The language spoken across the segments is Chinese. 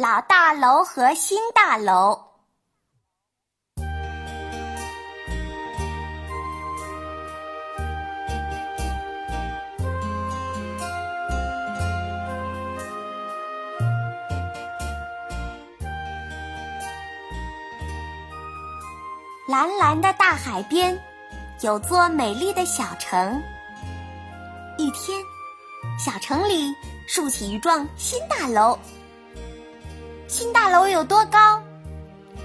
老大楼和新大楼。蓝蓝的大海边，有座美丽的小城。一天，小城里竖起一幢新大楼。新大楼有多高？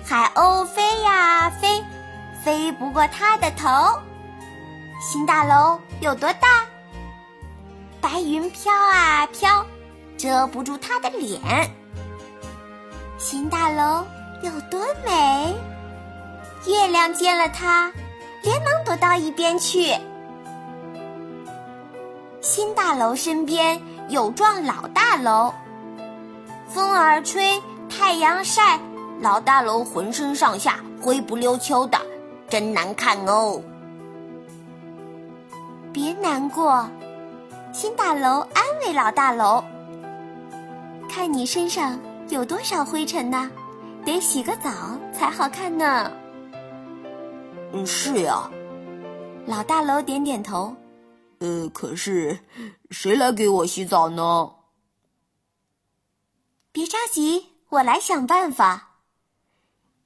海鸥飞呀飞，飞不过它的头。新大楼有多大？白云飘啊飘，遮不住它的脸。新大楼有多美？月亮见了它，连忙躲到一边去。新大楼身边有幢老大楼，风儿吹。太阳晒，老大楼浑身上下灰不溜秋的，真难看哦。别难过，新大楼安慰老大楼：“看你身上有多少灰尘呢？得洗个澡才好看呢。”“嗯，是呀。”老大楼点点头。“呃，可是谁来给我洗澡呢？”“别着急。”我来想办法。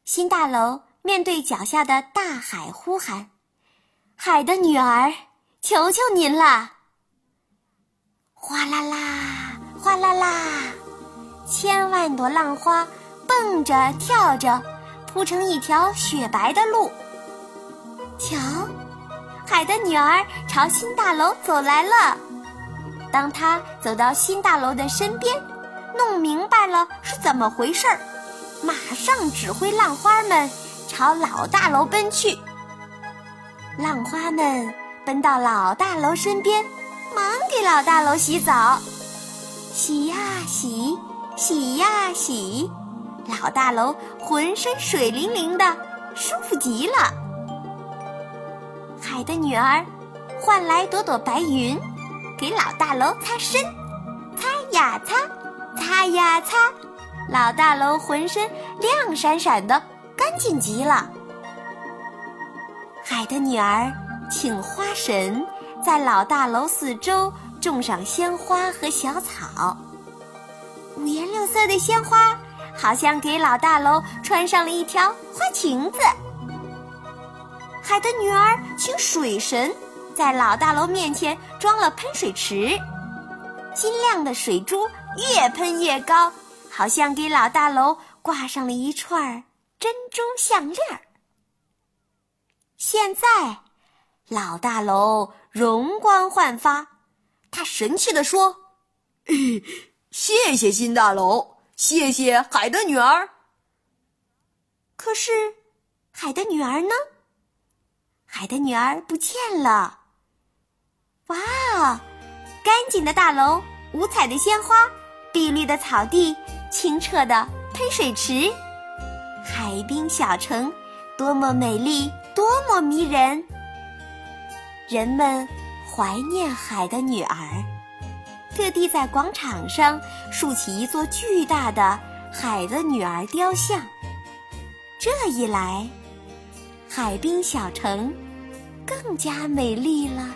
新大楼面对脚下的大海呼喊：“海的女儿，求求您了！”哗啦啦，哗啦啦，千万朵浪花蹦着跳着，铺成一条雪白的路。瞧，海的女儿朝新大楼走来了。当她走到新大楼的身边。弄明白了是怎么回事儿，马上指挥浪花们朝老大楼奔去。浪花们奔到老大楼身边，忙给老大楼洗澡，洗呀洗，洗呀洗，老大楼浑身水灵灵的，舒服极了。海的女儿换来朵朵白云，给老大楼擦身，擦呀擦。擦呀擦，老大楼浑身亮闪闪的，干净极了。海的女儿请花神在老大楼四周种上鲜花和小草，五颜六色的鲜花好像给老大楼穿上了一条花裙子。海的女儿请水神在老大楼面前装了喷水池，金亮的水珠。越喷越高，好像给老大楼挂上了一串珍珠项链儿。现在，老大楼容光焕发，他神气地说：“谢谢新大楼，谢谢海的女儿。”可是，海的女儿呢？海的女儿不见了。哇，干净的大楼，五彩的鲜花。碧绿的草地，清澈的喷水池，海滨小城，多么美丽，多么迷人！人们怀念海的女儿，特地在广场上竖起一座巨大的海的女儿雕像。这一来，海滨小城更加美丽了。